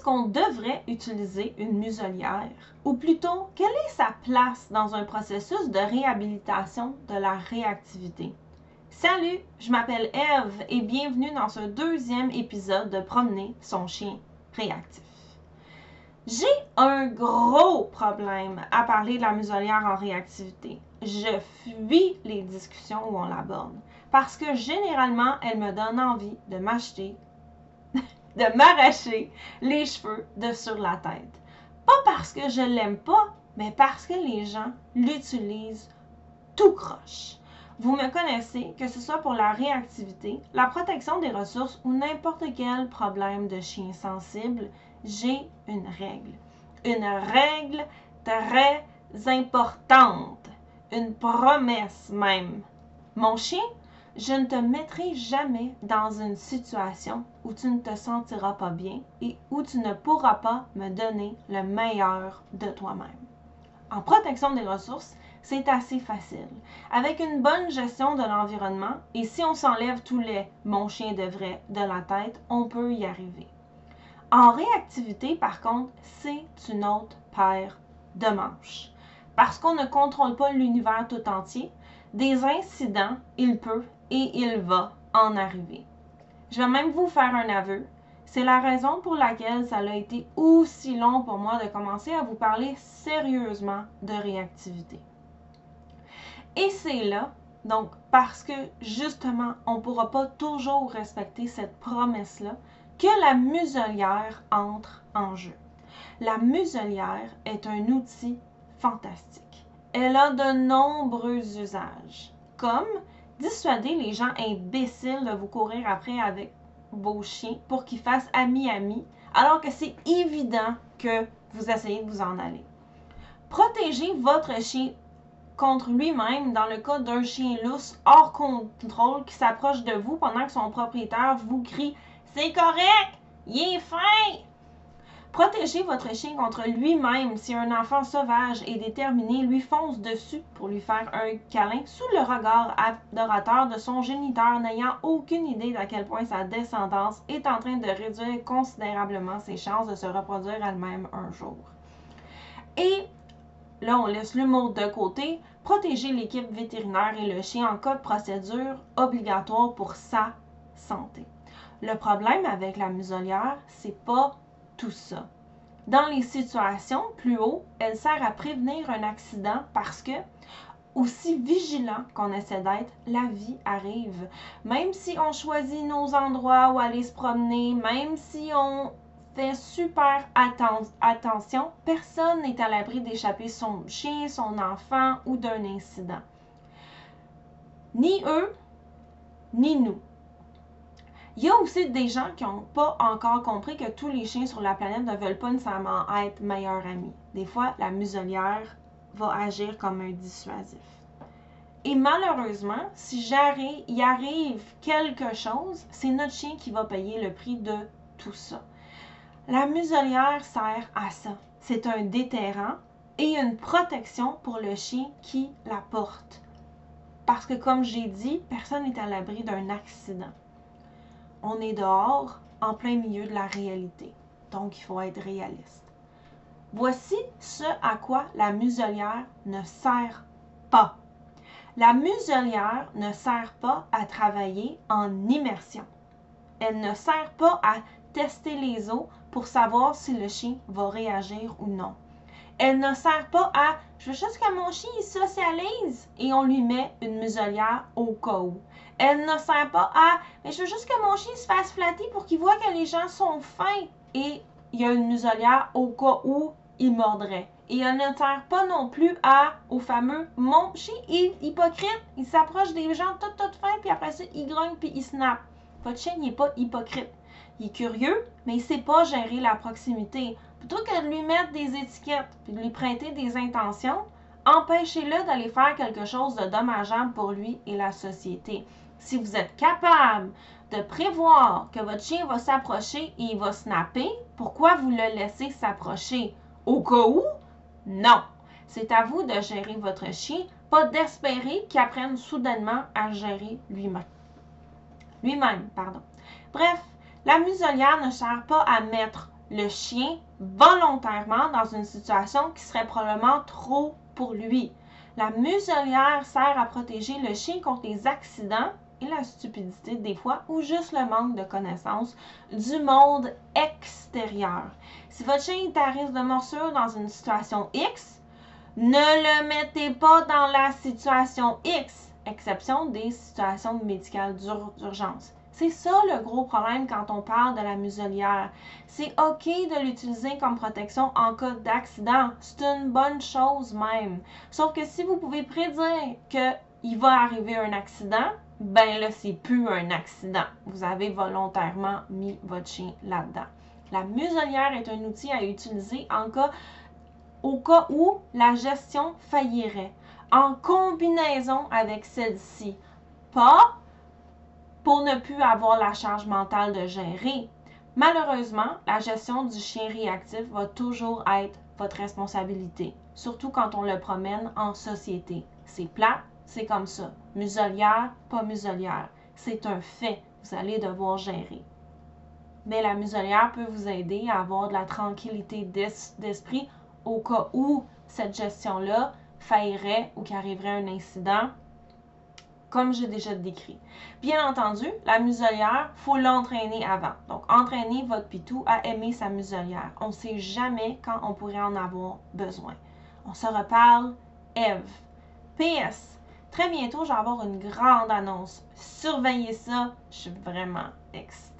qu'on devrait utiliser une muselière? Ou plutôt, quelle est sa place dans un processus de réhabilitation de la réactivité? Salut, je m'appelle Eve et bienvenue dans ce deuxième épisode de Promener son chien réactif. J'ai un gros problème à parler de la muselière en réactivité. Je fuis les discussions où on l'aborde parce que généralement, elle me donne envie de m'acheter, de m'arracher les cheveux de sur la tête. Pas parce que je l'aime pas, mais parce que les gens l'utilisent tout croche. Vous me connaissez, que ce soit pour la réactivité, la protection des ressources ou n'importe quel problème de chien sensible, j'ai une règle. Une règle très importante. Une promesse même. Mon chien, je ne te mettrai jamais dans une situation où tu ne te sentiras pas bien et où tu ne pourras pas me donner le meilleur de toi-même. En protection des ressources, c'est assez facile. Avec une bonne gestion de l'environnement, et si on s'enlève tous les mon chien devrait de la tête, on peut y arriver. En réactivité, par contre, c'est une autre paire de manches. Parce qu'on ne contrôle pas l'univers tout entier, des incidents, il peut et il va en arriver. Je vais même vous faire un aveu. C'est la raison pour laquelle ça a été aussi long pour moi de commencer à vous parler sérieusement de réactivité. Et c'est là, donc, parce que justement, on ne pourra pas toujours respecter cette promesse-là, que la muselière entre en jeu. La muselière est un outil fantastique. Elle a de nombreux usages, comme dissuader les gens imbéciles de vous courir après avec vos chiens pour qu'ils fassent ami-ami, alors que c'est évident que vous essayez de vous en aller. Protéger votre chien contre lui-même dans le cas d'un chien lousse hors contrôle qui s'approche de vous pendant que son propriétaire vous crie C'est correct, il est fin! Protégez votre chien contre lui-même si un enfant sauvage et déterminé lui fonce dessus pour lui faire un câlin sous le regard adorateur de son géniteur n'ayant aucune idée d'à quel point sa descendance est en train de réduire considérablement ses chances de se reproduire elle-même un jour. Et là, on laisse l'humour de côté. Protéger l'équipe vétérinaire et le chien en cas de procédure obligatoire pour sa santé. Le problème avec la muselière, c'est pas tout ça. Dans les situations plus haut, elle sert à prévenir un accident parce que, aussi vigilant qu'on essaie d'être, la vie arrive. Même si on choisit nos endroits où aller se promener, même si on super attention, personne n'est à l'abri d'échapper son chien, son enfant ou d'un incident. Ni eux, ni nous. Il y a aussi des gens qui n'ont pas encore compris que tous les chiens sur la planète ne veulent pas nécessairement être meilleurs amis. Des fois, la muselière va agir comme un dissuasif. Et malheureusement, si j'arrive, il arrive quelque chose, c'est notre chien qui va payer le prix de tout ça. La muselière sert à ça. C'est un déterrant et une protection pour le chien qui la porte. Parce que comme j'ai dit, personne n'est à l'abri d'un accident. On est dehors, en plein milieu de la réalité. Donc, il faut être réaliste. Voici ce à quoi la muselière ne sert pas. La muselière ne sert pas à travailler en immersion. Elle ne sert pas à tester les os pour savoir si le chien va réagir ou non. Elle ne sert pas à je veux juste que mon chien socialise et on lui met une muselière au cas où. Elle ne sert pas à mais je veux juste que mon chien se fasse flatter pour qu'il voit que les gens sont fins et il y a une muselière au cas où il mordrait. Et elle ne sert pas non plus à au fameux mon chien est hypocrite, il s'approche des gens tout tout fin puis après ça il grogne puis il snap. Votre chien n'est pas hypocrite. Il est curieux, mais il ne sait pas gérer la proximité. Plutôt que de lui mettre des étiquettes et de lui prêter des intentions, empêchez-le d'aller faire quelque chose de dommageable pour lui et la société. Si vous êtes capable de prévoir que votre chien va s'approcher et il va snapper, pourquoi vous le laissez s'approcher? Au cas où? Non. C'est à vous de gérer votre chien, pas d'espérer qu'il apprenne soudainement à gérer lui-même. Lui-même, pardon. Bref, la muselière ne sert pas à mettre le chien volontairement dans une situation qui serait probablement trop pour lui. La muselière sert à protéger le chien contre les accidents et la stupidité des fois ou juste le manque de connaissance du monde extérieur. Si votre chien est à risque de morsure dans une situation X, ne le mettez pas dans la situation X, exception des situations médicales d'urgence. C'est ça le gros problème quand on parle de la muselière. C'est OK de l'utiliser comme protection en cas d'accident. C'est une bonne chose même. Sauf que si vous pouvez prédire qu'il va arriver un accident, ben là, c'est plus un accident. Vous avez volontairement mis votre chien là-dedans. La muselière est un outil à utiliser au cas où la gestion faillirait, en combinaison avec celle-ci. Pas pour ne plus avoir la charge mentale de gérer. Malheureusement, la gestion du chien réactif va toujours être votre responsabilité, surtout quand on le promène en société. C'est plat, c'est comme ça. Muselière, pas muselière. C'est un fait. Vous allez devoir gérer. Mais la muselière peut vous aider à avoir de la tranquillité d'esprit au cas où cette gestion-là faillerait ou qu'arriverait un incident, comme j'ai déjà décrit. Bien entendu, la muselière, faut l'entraîner avant. Donc, entraînez votre pitou à aimer sa muselière. On ne sait jamais quand on pourrait en avoir besoin. On se reparle, Eve. PS, Très bientôt, je vais avoir une grande annonce. Surveillez ça. Je suis vraiment excitée.